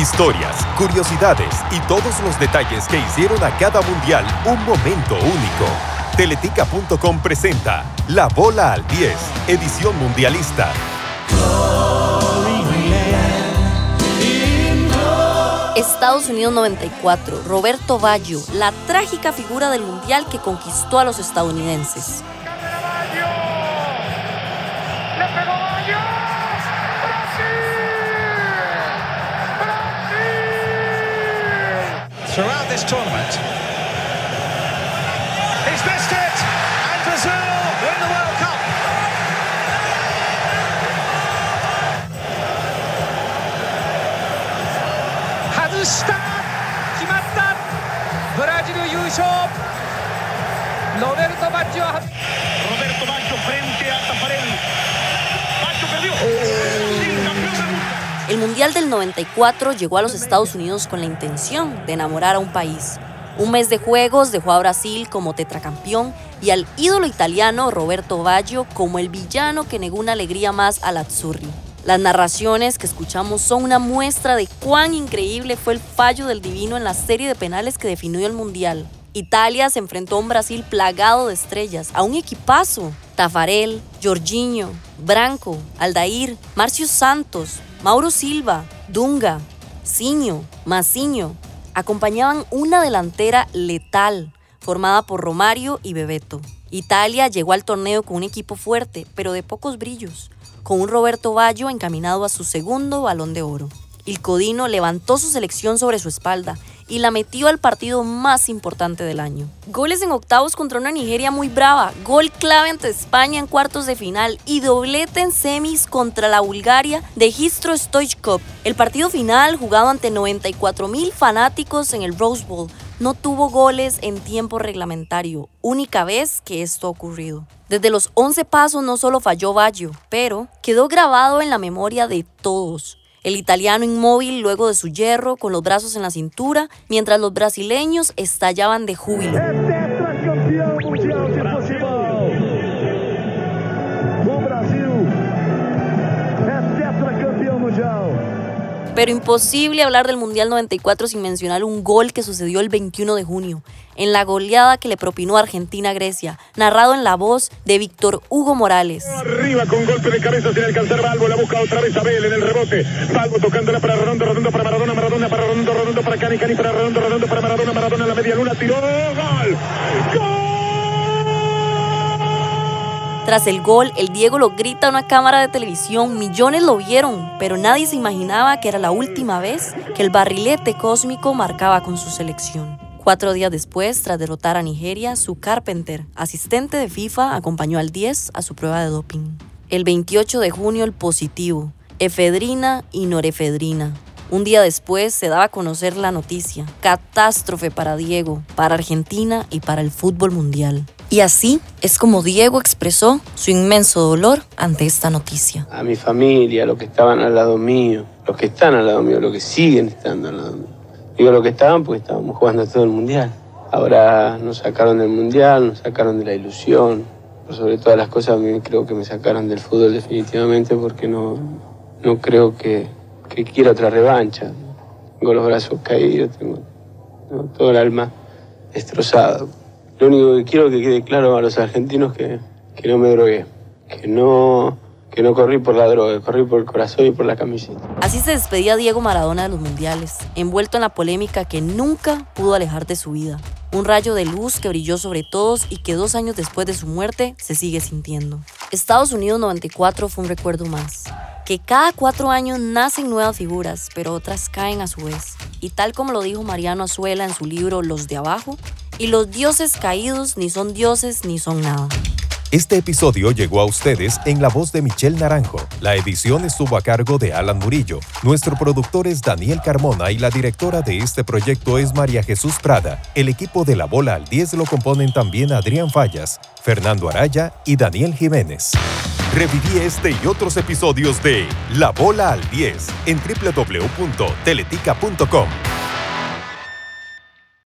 Historias, curiosidades y todos los detalles que hicieron a cada mundial un momento único. Teletica.com presenta La Bola al 10, edición mundialista. Estados Unidos 94, Roberto Baggio, la trágica figura del mundial que conquistó a los estadounidenses. this tournament. He's missed it, and Brazil win the World Cup. Hazusta, Kimatta, Brasil 優勝。ロベルト・バッジョ Mundial del 94 llegó a los Estados Unidos con la intención de enamorar a un país. Un mes de juegos dejó a Brasil como tetracampeón y al ídolo italiano Roberto Baggio como el villano que negó una alegría más al Azzurri. Las narraciones que escuchamos son una muestra de cuán increíble fue el fallo del divino en la serie de penales que definió el Mundial. Italia se enfrentó a un Brasil plagado de estrellas, a un equipazo. Tafarel, Jorginho, Branco, Aldair, Marcio Santos, Mauro Silva, Dunga, Ciño, Maciño acompañaban una delantera letal formada por Romario y Bebeto. Italia llegó al torneo con un equipo fuerte, pero de pocos brillos, con un Roberto Baggio encaminado a su segundo balón de oro. Il Codino levantó su selección sobre su espalda y la metió al partido más importante del año. Goles en octavos contra una Nigeria muy brava, gol clave ante España en cuartos de final y doblete en semis contra la Bulgaria de Histro Stoichkov. El partido final, jugado ante 94 mil fanáticos en el Rose Bowl, no tuvo goles en tiempo reglamentario, única vez que esto ha ocurrido. Desde los 11 pasos no solo falló Baggio, pero quedó grabado en la memoria de todos. El italiano inmóvil luego de su hierro, con los brazos en la cintura, mientras los brasileños estallaban de júbilo. Tetracampeão Pero imposible hablar del Mundial 94 sin mencionar un gol que sucedió el 21 de junio, en la goleada que le propinó Argentina a Grecia, narrado en la voz de Víctor Hugo Morales. Arriba con golpe de cabeza sin alcanzar Balbo, la busca otra vez Abel en el rebote. Balbo tocándola para Redondo, Redondo para Maradona, Maradona para Redondo, Redondo para Cani, Cani para Redondo, Redondo para Maradona, Maradona en la media luna, tiró, gol. ¡Gol! Tras el gol, el Diego lo grita a una cámara de televisión, millones lo vieron, pero nadie se imaginaba que era la última vez que el barrilete cósmico marcaba con su selección. Cuatro días después, tras derrotar a Nigeria, su Carpenter, asistente de FIFA, acompañó al 10 a su prueba de doping. El 28 de junio, el positivo, efedrina y norefedrina. Un día después se daba a conocer la noticia. Catástrofe para Diego, para Argentina y para el fútbol mundial. Y así es como Diego expresó su inmenso dolor ante esta noticia. a mi familia, los que estaban al lado mío, los que están al lado mío, los que siguen estando al lado mío. Digo lo que estaban porque estábamos jugando todo el mundial. Ahora nos sacaron del mundial, nos sacaron de la ilusión. Por sobre todas las cosas, a creo que me sacaron del fútbol definitivamente porque no, no creo que, quiera otra revancha. Tengo los brazos caídos, tengo todo el alma destrozado. Lo único que quiero que quede claro a los argentinos que, que no me drogué, que no, que no corrí por la droga, corrí por el corazón y por la camiseta. Así se despedía Diego Maradona de los mundiales, envuelto en la polémica que nunca pudo alejar de su vida. Un rayo de luz que brilló sobre todos y que dos años después de su muerte se sigue sintiendo. Estados Unidos 94 fue un recuerdo más. Que cada cuatro años nacen nuevas figuras, pero otras caen a su vez. Y tal como lo dijo Mariano Azuela en su libro Los de Abajo, y los dioses caídos ni son dioses ni son nada. Este episodio llegó a ustedes en la voz de Michelle Naranjo. La edición estuvo a cargo de Alan Murillo. Nuestro productor es Daniel Carmona y la directora de este proyecto es María Jesús Prada. El equipo de La Bola al 10 lo componen también Adrián Fallas, Fernando Araya y Daniel Jiménez. Reviví este y otros episodios de La Bola al 10 en www.teletica.com.